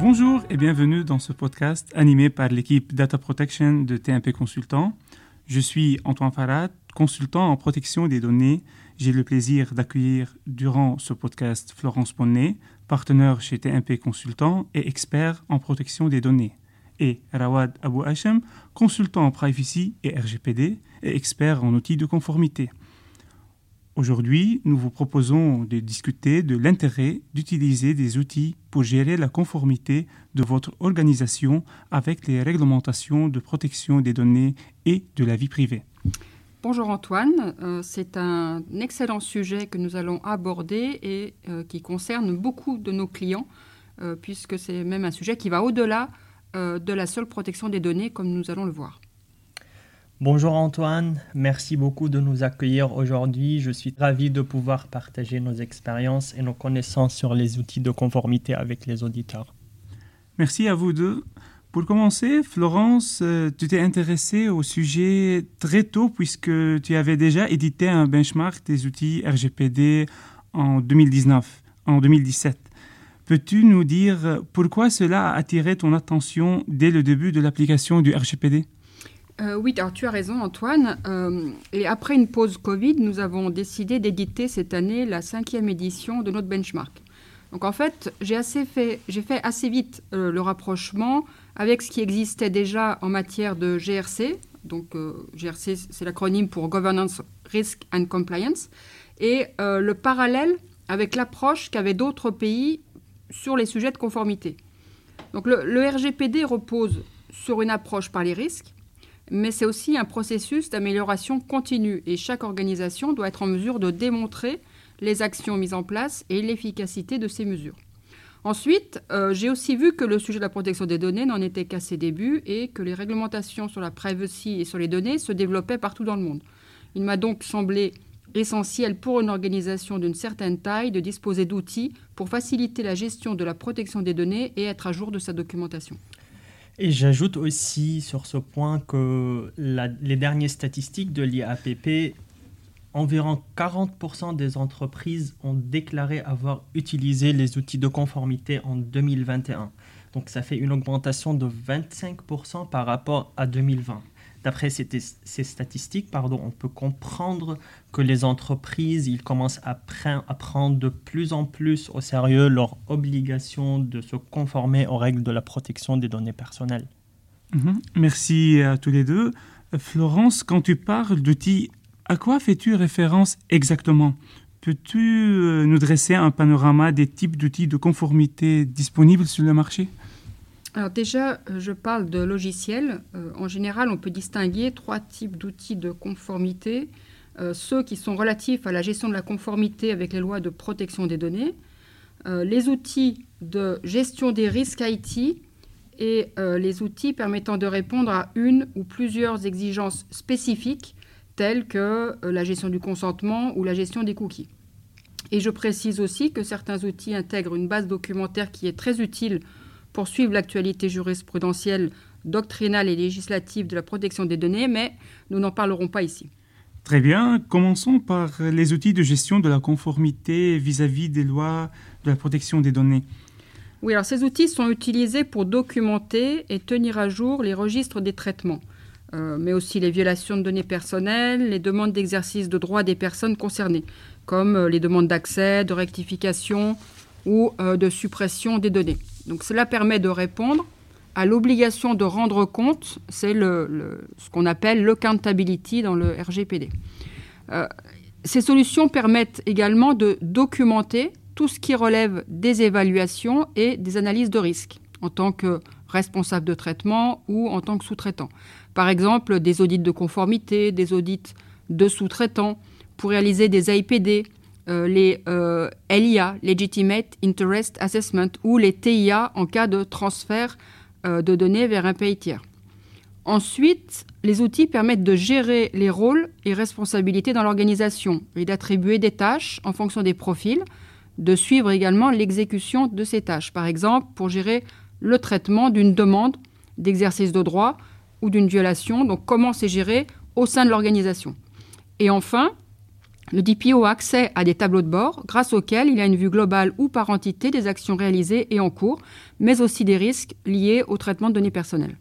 Bonjour et bienvenue dans ce podcast animé par l'équipe Data Protection de TMP Consultant. Je suis Antoine Farad, consultant en protection des données. J'ai le plaisir d'accueillir durant ce podcast Florence Ponnet, partenaire chez TMP Consultant et expert en protection des données, et Rawad Abou Hachem, consultant en privacy et RGPD et expert en outils de conformité. Aujourd'hui, nous vous proposons de discuter de l'intérêt d'utiliser des outils pour gérer la conformité de votre organisation avec les réglementations de protection des données et de la vie privée. Bonjour Antoine, euh, c'est un excellent sujet que nous allons aborder et euh, qui concerne beaucoup de nos clients, euh, puisque c'est même un sujet qui va au-delà de la seule protection des données, comme nous allons le voir. Bonjour Antoine, merci beaucoup de nous accueillir aujourd'hui. Je suis ravi de pouvoir partager nos expériences et nos connaissances sur les outils de conformité avec les auditeurs. Merci à vous deux. Pour commencer, Florence, euh, tu t'es intéressée au sujet très tôt puisque tu avais déjà édité un benchmark des outils RGPD en 2019, en 2017. Peux-tu nous dire pourquoi cela a attiré ton attention dès le début de l'application du RGPD euh, oui, alors tu as raison Antoine. Euh, et après une pause Covid, nous avons décidé d'éditer cette année la cinquième édition de notre benchmark. Donc en fait, j'ai fait, fait assez vite euh, le rapprochement avec ce qui existait déjà en matière de GRC. Donc GRC, c'est l'acronyme pour Governance, Risk and Compliance. Et le parallèle avec l'approche qu'avaient d'autres pays sur les sujets de conformité. Donc le RGPD repose sur une approche par les risques mais c'est aussi un processus d'amélioration continue et chaque organisation doit être en mesure de démontrer les actions mises en place et l'efficacité de ces mesures. Ensuite, euh, j'ai aussi vu que le sujet de la protection des données n'en était qu'à ses débuts et que les réglementations sur la privacy et sur les données se développaient partout dans le monde. Il m'a donc semblé essentiel pour une organisation d'une certaine taille de disposer d'outils pour faciliter la gestion de la protection des données et être à jour de sa documentation. Et j'ajoute aussi sur ce point que les dernières statistiques de l'IAPP, environ 40% des entreprises ont déclaré avoir utilisé les outils de conformité en 2021. Donc ça fait une augmentation de 25% par rapport à 2020. D'après ces, statistiques, pardon, on peut comprendre que les entreprises ils commencent à, prendre de plus en plus au sérieux leur obligation de se conformer aux règles de la protection des données personnelles. Mhm. Merci à tous les deux. Florence, quand tu parles d'outils, à quoi fais-tu référence exactement? Peux-tu euh, nous dresser un panorama des types d'outils de conformité disponibles sur le marché? Déjà, euh, je parle de logiciels. Euh, en général, on peut distinguer trois types d'outils de conformité. Euh, ceux qui sont relatifs à la gestion de la conformité avec les lois de protection des données, les outils de gestion des risques IT et les outils permettant de répondre à une ou plusieurs exigences spécifiques telles que la gestion du consentement ou la gestion des cookies. Et je précise aussi que certains outils intègrent une base documentaire qui est très utile poursuivre l'actualité jurisprudentielle, doctrinale et législative de la protection des données, mais nous n'en parlerons pas ici. Très bien, commençons par les outils de gestion de la conformité vis-à-vis des lois de la protection des données. Oui, alors ces outils sont utilisés pour documenter et tenir à jour les registres des traitements, euh, mais aussi les violations de données personnelles, les demandes d'exercice de droits des personnes concernées, comme euh, les demandes d'accès, de rectification ou euh, de suppression des données. Donc cela permet de répondre à l'obligation de rendre compte, c'est ce qu'on appelle l'accountability dans le RGPD. Euh, ces solutions permettent également de documenter tout ce qui relève des évaluations et des analyses de risque en tant que responsable de traitement ou en tant que sous-traitant. Par exemple, des audits de conformité, des audits de sous-traitants pour réaliser des AIPD, les euh, LIA, Legitimate Interest Assessment, ou les TIA en cas de transfert euh, de données vers un pays tiers. Ensuite, les outils permettent de gérer les rôles et responsabilités dans l'organisation et d'attribuer des tâches en fonction des profils, de suivre également l'exécution de ces tâches. Par exemple, pour gérer le traitement d'une demande d'exercice de droit ou d'une violation, donc comment c'est géré au sein de l'organisation. Et enfin, le DPO a accès à des tableaux de bord grâce auxquels il a une vue globale ou par entité des actions réalisées et en cours, mais aussi des risques liés au traitement de données personnelles.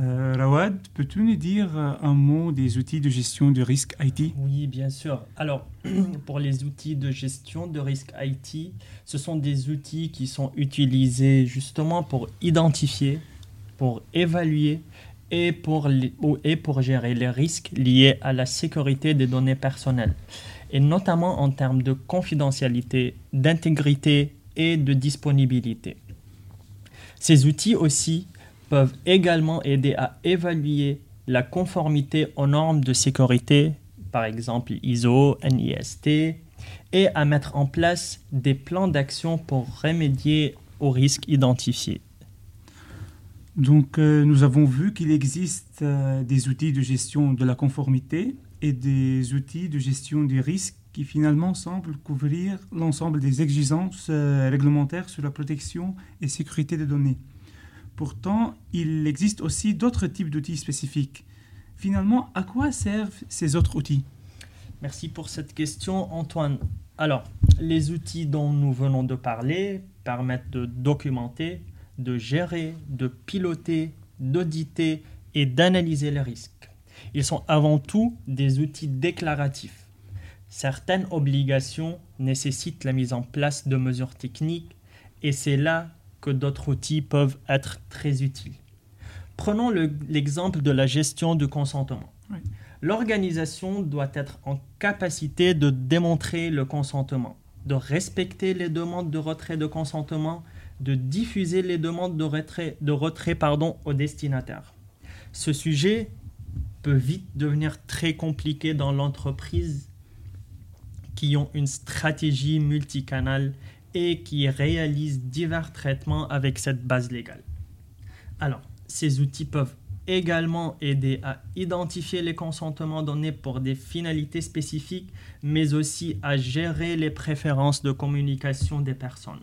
Euh, Rawad, peux-tu nous dire euh, un mot des outils de gestion de risque IT Oui, bien sûr. Alors, pour les outils de gestion de risque IT, ce sont des outils qui sont utilisés justement pour identifier, pour évaluer et pour, gérer les risques liés à la sécurité des données personnelles, et notamment en termes de confidentialité, d'intégrité et de disponibilité. Ces outils aussi peuvent également aider à évaluer la conformité aux normes de sécurité, par exemple ISO, NIST, et à mettre en place des plans d'action pour remédier aux risques identifiés. Donc, euh, nous avons vu qu'il existe euh, des outils de gestion de la conformité et des outils de gestion des risques qui finalement semblent couvrir l'ensemble des exigences euh, réglementaires sur la protection et sécurité des données. Pourtant, il existe aussi d'autres types d'outils spécifiques. Finalement, à quoi servent ces autres outils? Merci pour cette question, Antoine. Alors, les outils dont nous venons de parler permettent de documenter, de gérer, de piloter, d'auditer et d'analyser les risques. Ils sont avant tout des outils déclaratifs. Certaines obligations nécessitent la mise en place de mesures techniques et c'est là que d'autres outils peuvent être très utiles. Prenons l'exemple de la gestion du consentement. L'organisation doit être en capacité de démontrer le consentement, de respecter les demandes de retrait de consentement, de diffuser les demandes de retrait, de retrait pardon, au destinataire. Ce sujet peut vite devenir très compliqué dans l'entreprise qui ont une stratégie multicanale et qui réalise divers traitements avec cette base légale. Alors, ces outils peuvent également aider à identifier les consentements donnés pour des finalités spécifiques, mais aussi à gérer les préférences de communication des personnes.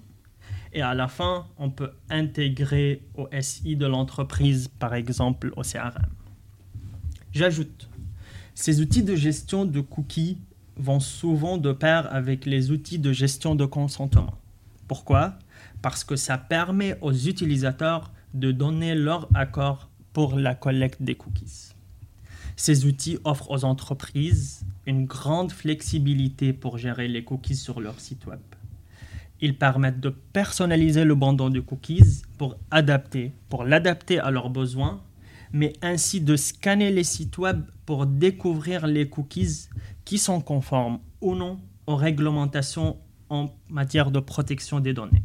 Et à la fin, on peut intégrer au SI de l'entreprise, par exemple au CRM. J'ajoute, ces outils de gestion de cookies vont souvent de pair avec les outils de gestion de consentement. Pourquoi? Parce que ça permet aux utilisateurs de donner leur accord pour la collecte des cookies. Ces outils offrent aux entreprises une grande flexibilité pour gérer les cookies sur leur site web. Ils permettent de personnaliser le bandeau de cookies pour adapter, pour l'adapter à leurs besoins, mais ainsi de scanner les sites web pour découvrir les cookies qui sont conformes ou non aux réglementations en matière de protection des données.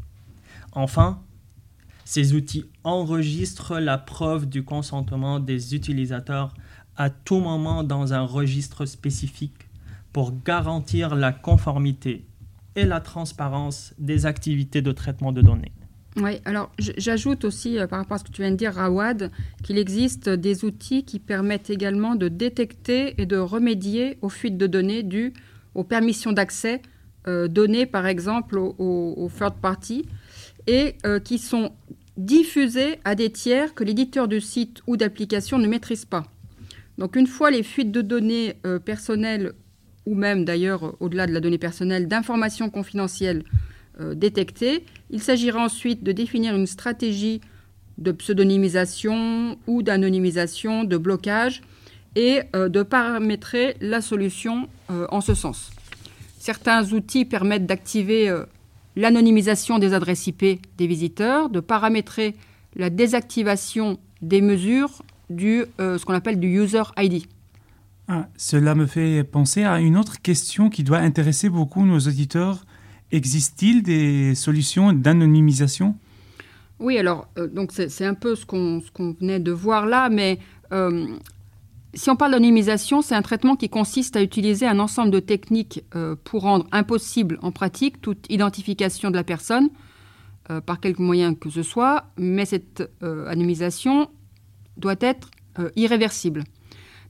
Enfin, ces outils enregistrent la preuve du consentement des utilisateurs à tout moment dans un registre spécifique pour garantir la conformité et la transparence des activités de traitement de données. Oui, alors j'ajoute aussi euh, par rapport à ce que tu viens de dire, Rawad, qu'il existe des outils qui permettent également de détecter et de remédier aux fuites de données dues aux permissions d'accès euh, données par exemple aux, third parties et euh, qui sont diffusées à des tiers que l'éditeur de site ou d'application ne maîtrise pas. Donc une fois les fuites de données personnelles ou même d'ailleurs au-delà de la donnée personnelle d'informations confidentielles détectées, il s'agira ensuite de définir une stratégie de pseudonymisation ou d'anonymisation, de blocage et de paramétrer la solution en ce sens. Certains outils permettent d'activer euh, l'anonymisation des adresses IP des visiteurs, de paramétrer la désactivation des mesures du euh, ce qu'on appelle du user ID. Ah, cela me fait penser à une autre question qui doit intéresser beaucoup nos auditeurs. Existe-t-il des solutions d'anonymisation? Oui, alors euh, donc c'est un peu ce qu'on venait de voir là, mais si on parle d'anonymisation, c'est un traitement qui consiste à utiliser un ensemble de techniques euh, pour rendre impossible en pratique toute identification de la personne euh, par quelque moyen que ce soit, mais cette euh, anonymisation doit être irréversible.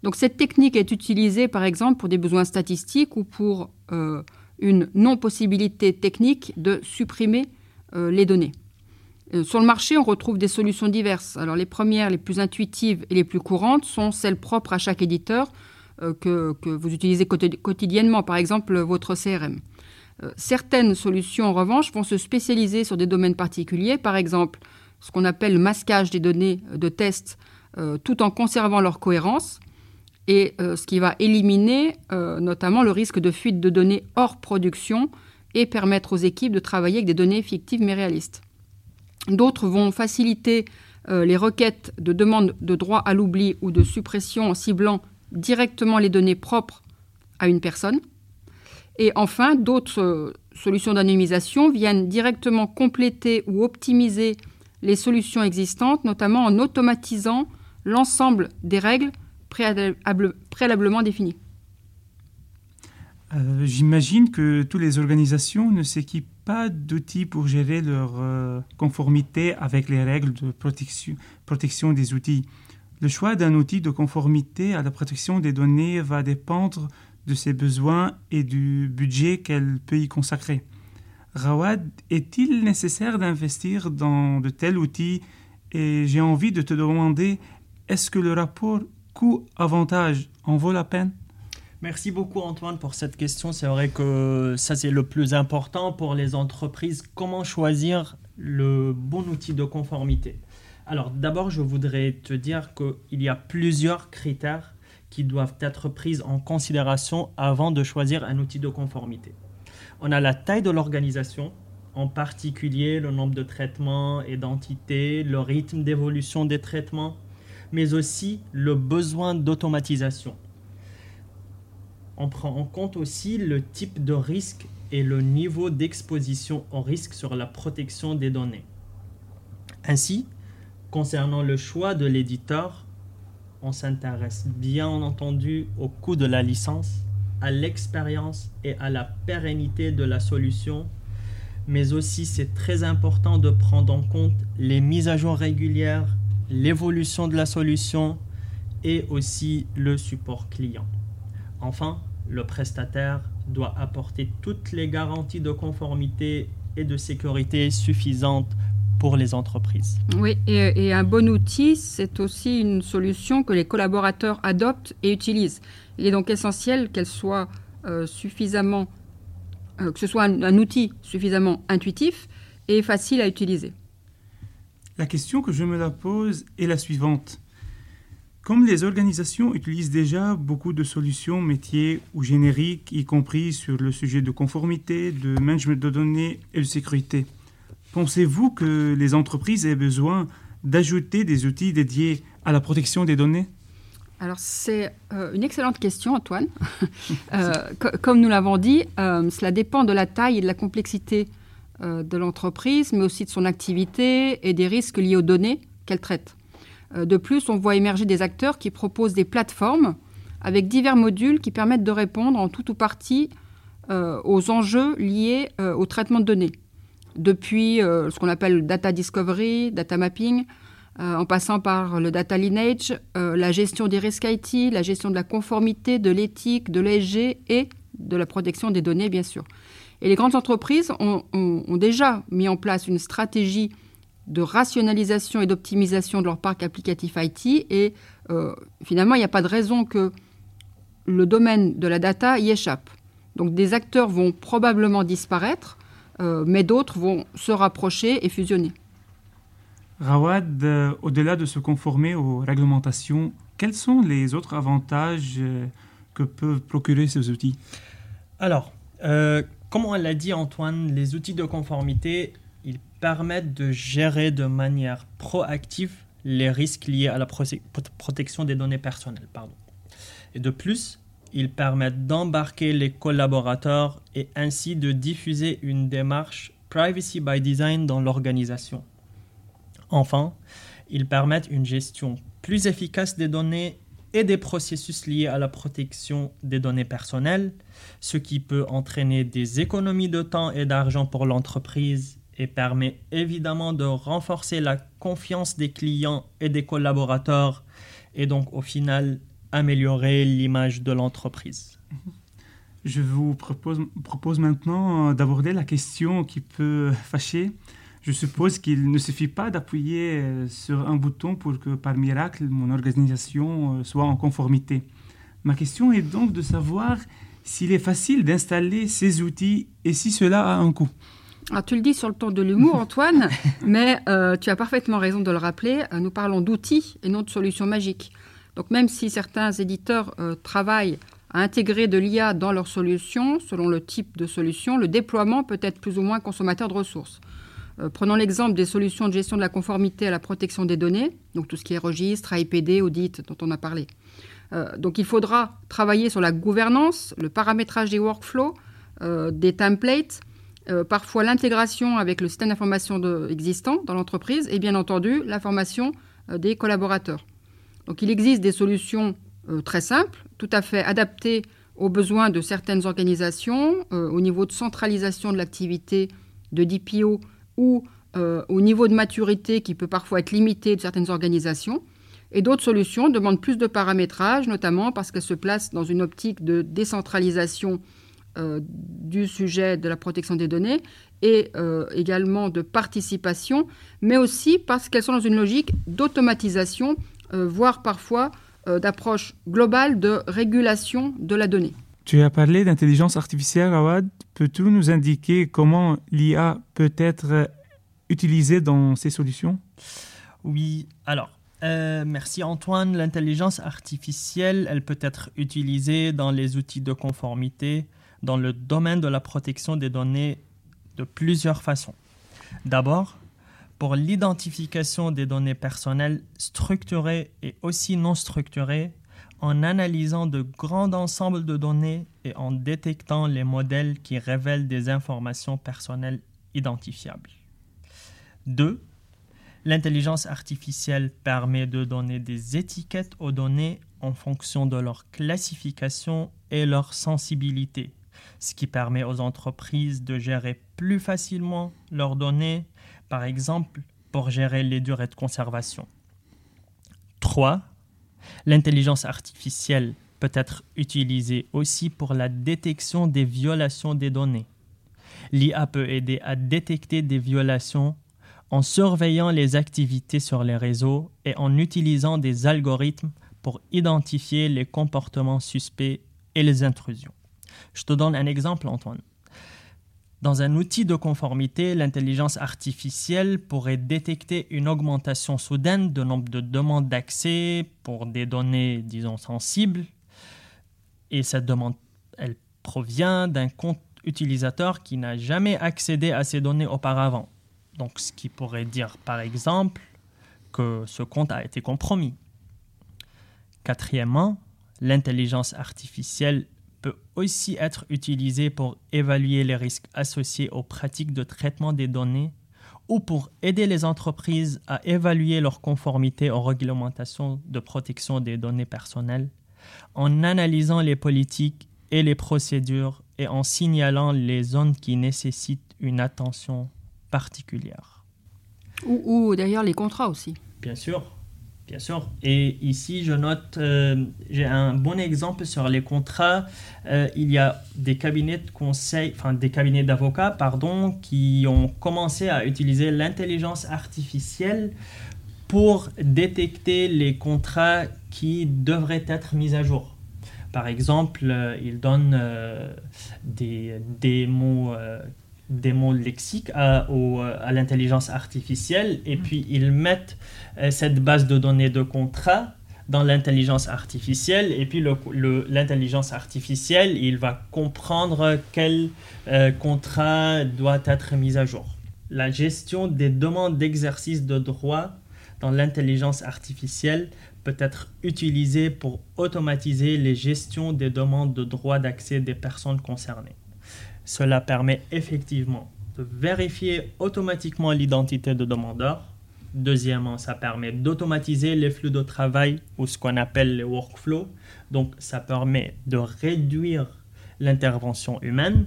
Donc cette technique est utilisée par exemple pour des besoins statistiques ou pour une non-possibilité technique de supprimer les données. Euh, sur le marché, on retrouve des solutions diverses. Alors les premières, les plus intuitives et les plus courantes sont celles propres à chaque éditeur, que, que, vous utilisez quotidiennement, par exemple votre CRM. certaines solutions, en revanche, vont se spécialiser sur des domaines particuliers, par exemple ce qu'on appelle le masquage des données de test, tout en conservant leur cohérence et ce qui va éliminer notamment le risque de fuite de données hors production et permettre aux équipes de travailler avec des données fictives mais réalistes. D'autres vont faciliter euh, les requêtes de demande de droit à l'oubli ou de suppression en ciblant directement les données propres à une personne. Et enfin, d'autres euh, solutions d'anonymisation viennent directement compléter ou optimiser les solutions existantes, notamment en automatisant l'ensemble des règles préalablement définies. Euh, j'imagine que toutes les organisations ne s'équipent pas d'outils pour gérer leur euh, conformité avec les règles de protection, protection des outils. Le choix d'un outil de conformité à la protection des données va dépendre de ses besoins et du budget qu'elle peut y consacrer. Rawad, est-il nécessaire d'investir dans de tels outils? Et j'ai envie de te demander, est-ce que le rapport coût-avantage en vaut la peine? Merci beaucoup Antoine pour cette question. C'est vrai que ça c'est le plus important pour les entreprises. Comment choisir le bon outil de conformité? Alors d'abord je voudrais te dire qu'il y a plusieurs critères qui doivent être pris en considération avant de choisir un outil de conformité. On a la taille de l'organisation, en particulier le nombre de traitements et d'entités, le rythme d'évolution des traitements, mais aussi le besoin d'automatisation on prend en compte aussi le type de risque et le niveau d'exposition au risque sur la protection des données. Ainsi, concernant le choix de l'éditeur, on s'intéresse bien entendu au coût de la licence, à l'expérience et à la pérennité de la solution, mais aussi c'est très important de prendre en compte les mises à jour régulières, l'évolution de la solution et aussi le support client. Enfin, le prestataire doit apporter toutes les garanties de conformité et de sécurité suffisantes pour les entreprises. Oui, et, un bon outil, c'est aussi une solution que les collaborateurs adoptent et utilisent. Il est donc essentiel qu'elle soit euh, suffisamment, euh, que ce soit un, outil suffisamment intuitif et facile à utiliser. La question que je me la pose est la suivante. Comme les organisations utilisent déjà beaucoup de solutions métiers ou génériques, y compris sur le sujet de conformité, de management de données et de sécurité, pensez-vous que les entreprises aient besoin d'ajouter des outils dédiés à la protection des données? Alors c'est euh, une excellente question, Antoine. Euh, comme nous l'avons dit, euh, cela dépend de la taille et de la complexité de l'entreprise, mais aussi de son activité et des risques liés aux données qu'elle traite. Euh, de plus, on voit émerger des acteurs qui proposent des plateformes avec divers modules qui permettent de répondre en tout ou partie euh, aux enjeux liés euh, au traitement de données. Depuis ce qu'on appelle le data discovery, data mapping, en passant par le data lineage, la gestion des risques IT, la gestion de la conformité, de l'éthique, de l'ESG et de la protection des données, bien sûr. Et les grandes entreprises ont déjà mis en place une stratégie de rationalisation et d'optimisation de leur parc applicatif IT. Et euh, finalement, il n'y a pas de raison que le domaine de la data y échappe. Donc des acteurs vont probablement disparaître, euh, mais d'autres vont se rapprocher et fusionner. Rawad, euh, au-delà de se conformer aux réglementations, quels sont les autres avantages que peuvent procurer ces outils? Alors, comme on l'a dit Antoine, les outils de conformité permettent de gérer de manière proactive les risques liés à la protection des données personnelles. Et de plus, ils permettent d'embarquer les collaborateurs et ainsi de diffuser une démarche privacy by design dans l'organisation. Enfin, ils permettent une gestion plus efficace des données et des processus liés à la protection des données personnelles, ce qui peut entraîner des économies de temps et d'argent pour l'entreprise et permet évidemment de renforcer la confiance des clients et des collaborateurs et donc au final améliorer l'image de l'entreprise. Je vous propose, maintenant d'aborder la question qui peut fâcher. Je suppose qu'il ne suffit pas d'appuyer euh, sur un bouton pour que par miracle mon organisation euh, soit en conformité. Ma question est donc de savoir s'il est facile d'installer ces outils et si cela a un coût. Alors, tu le dis sur le ton de l'humour, Antoine, mais euh, tu as parfaitement raison de le rappeler. Nous parlons d'outils et non de solutions magiques. Donc, même si certains éditeurs travaillent à intégrer de l'IA dans leurs solutions, selon le type de solution, le déploiement peut être plus ou moins consommateur de ressources. Prenons l'exemple des solutions de gestion de la conformité à la protection des données, donc tout ce qui est registre, AIPD, audit, dont on a parlé. donc, il faudra travailler sur la gouvernance, le paramétrage des workflows, des templates, euh, parfois l'intégration avec le système d'information existant dans l'entreprise et bien entendu la formation euh, des collaborateurs. Donc il existe des solutions euh, très simples, tout à fait adaptées aux besoins de certaines organisations, au niveau de centralisation de l'activité de DPO ou au niveau de maturité qui peut parfois être limité de certaines organisations. Et d'autres solutions demandent plus de paramétrage, notamment parce qu'elles se placent dans une optique de décentralisation euh, du sujet de la protection des données et euh, également de participation, mais aussi parce qu'elles sont dans une logique d'automatisation, euh, voire parfois d'approche globale de régulation de la donnée. Tu as parlé d'intelligence artificielle, Awad. Peux-tu nous indiquer comment l'IA peut être utilisée dans ces solutions? Oui, alors, merci Antoine. L'intelligence artificielle, elle peut être utilisée dans les outils de conformité, dans le domaine de la protection des données de plusieurs façons. D'abord, pour l'identification des données personnelles structurées et aussi non structurées, en analysant de grands ensembles de données et en détectant les modèles qui révèlent des informations personnelles identifiables. 2. L'intelligence artificielle permet de donner des étiquettes aux données en fonction de leur classification et leur sensibilité, ce qui permet aux entreprises de gérer plus facilement leurs données, par exemple pour gérer les durées de conservation. 3. L'intelligence artificielle peut être utilisée aussi pour la détection des violations des données. L'IA peut aider à détecter des violations en surveillant les activités sur les réseaux et en utilisant des algorithmes pour identifier les comportements suspects et les intrusions. Je te donne un exemple, Antoine. Dans un outil de conformité, l'intelligence artificielle pourrait détecter une augmentation soudaine de nombre de demandes d'accès pour des données, disons, sensibles. Et cette demande, elle provient d'un compte utilisateur qui n'a jamais accédé à ces données auparavant. Donc, ce qui pourrait dire, par exemple, que ce compte a été compromis. Quatrièmement, l'intelligence artificielle peut aussi être utilisé pour évaluer les risques associés aux pratiques de traitement des données ou pour aider les entreprises à évaluer leur conformité aux réglementations de protection des données personnelles en analysant les politiques et les procédures et en signalant les zones qui nécessitent une attention particulière. Ou, ou d'ailleurs les contrats aussi. Bien sûr. Bien sûr. Et ici, je note, euh, j'ai un bon exemple sur les contrats. Euh, il y a des cabinets de conseil, enfin des cabinets d'avocats, pardon, qui ont commencé à utiliser l'intelligence artificielle pour détecter les contrats qui devraient être mis à jour. Par exemple, euh, ils donnent des, des mots des mots lexiques à, à l'intelligence artificielle et mm. puis ils mettent euh, cette base de données de contrats dans l'intelligence artificielle et puis l'intelligence artificielle il va comprendre quel euh, contrat doit être mis à jour. La gestion des demandes d'exercice de droit dans l'intelligence artificielle peut être utilisée pour automatiser les gestions des demandes de droit d'accès des personnes concernées. Cela permet effectivement de vérifier automatiquement l'identité de demandeur. Deuxièmement, ça permet d'automatiser les flux de travail ou ce qu'on appelle les workflows. Donc, ça permet de réduire l'intervention humaine.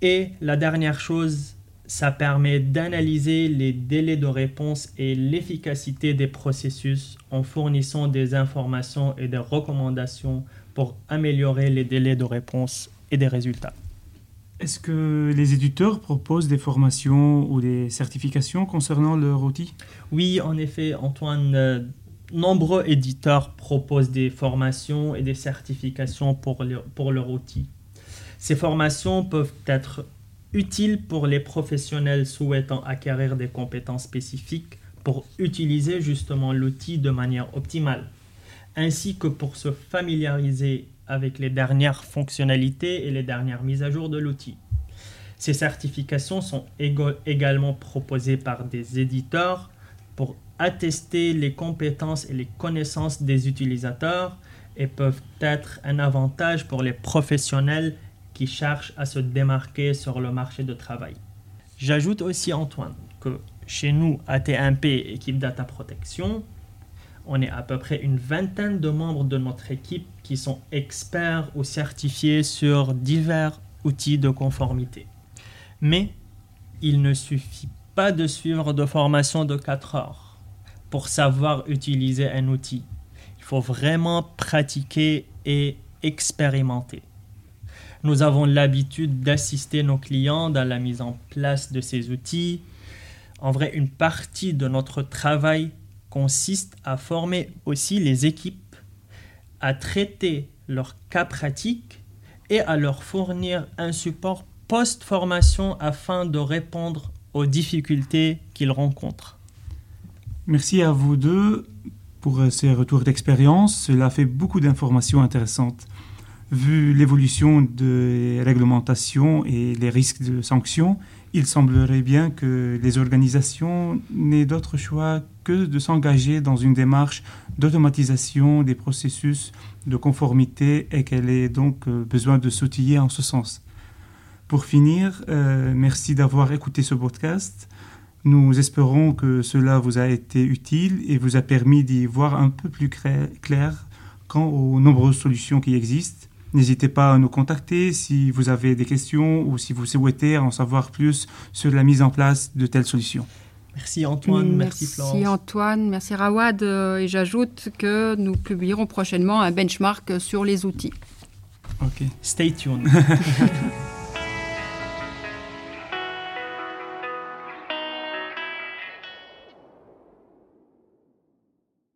Et la dernière chose, ça permet d'analyser les délais de réponse et l'efficacité des processus en fournissant des informations et des recommandations pour améliorer les délais de réponse et des résultats. Est-ce que les éditeurs proposent des formations ou des certifications concernant leur outil? Oui, en effet, Antoine. Euh, nombreux éditeurs proposent des formations et des certifications pour, pour leur outil. Ces formations peuvent être utiles pour les professionnels souhaitant acquérir des compétences spécifiques pour utiliser justement l'outil de manière optimale, ainsi que pour se familiariser avec les dernières fonctionnalités et les dernières mises à jour de l'outil. Ces certifications sont également proposées par des éditeurs pour attester les compétences et les connaissances des utilisateurs et peuvent être un avantage pour les professionnels qui cherchent à se démarquer sur le marché de travail. J'ajoute aussi, Antoine, que chez nous, à TMP, équipe Data Protection, on est à peu près une vingtaine de membres de notre équipe qui sont experts ou certifiés sur divers outils de conformité. Mais il ne suffit pas de suivre de formation de 4 heures pour savoir utiliser un outil. Il faut vraiment pratiquer et expérimenter. Nous avons l'habitude d'assister nos clients dans la mise en place de ces outils. En vrai, une partie de notre travail consiste à former aussi les équipes, à traiter leurs cas pratiques et à leur fournir un support post-formation afin de répondre aux difficultés qu'ils rencontrent. Merci à vous deux pour ces retours d'expérience. Cela fait beaucoup d'informations intéressantes. Vu l'évolution des réglementations et les risques de sanctions, il semblerait bien que les organisations n'aient d'autre choix que de s'engager dans une démarche d'automatisation des processus de conformité et qu'elle ait donc euh, besoin de s'outiller en ce sens. Pour finir, euh, merci d'avoir écouté ce podcast. Nous espérons que cela vous a été utile et vous a permis d'y voir un peu plus clair quant aux nombreuses solutions qui existent N'hésitez pas à nous contacter si vous avez des questions ou si vous souhaitez en savoir plus sur la mise en place de telles solutions. Merci Antoine, merci, Florence. Merci Antoine, merci Rawad. Euh, et j'ajoute que nous publierons prochainement un benchmark sur les outils. Ok. Stay tuned.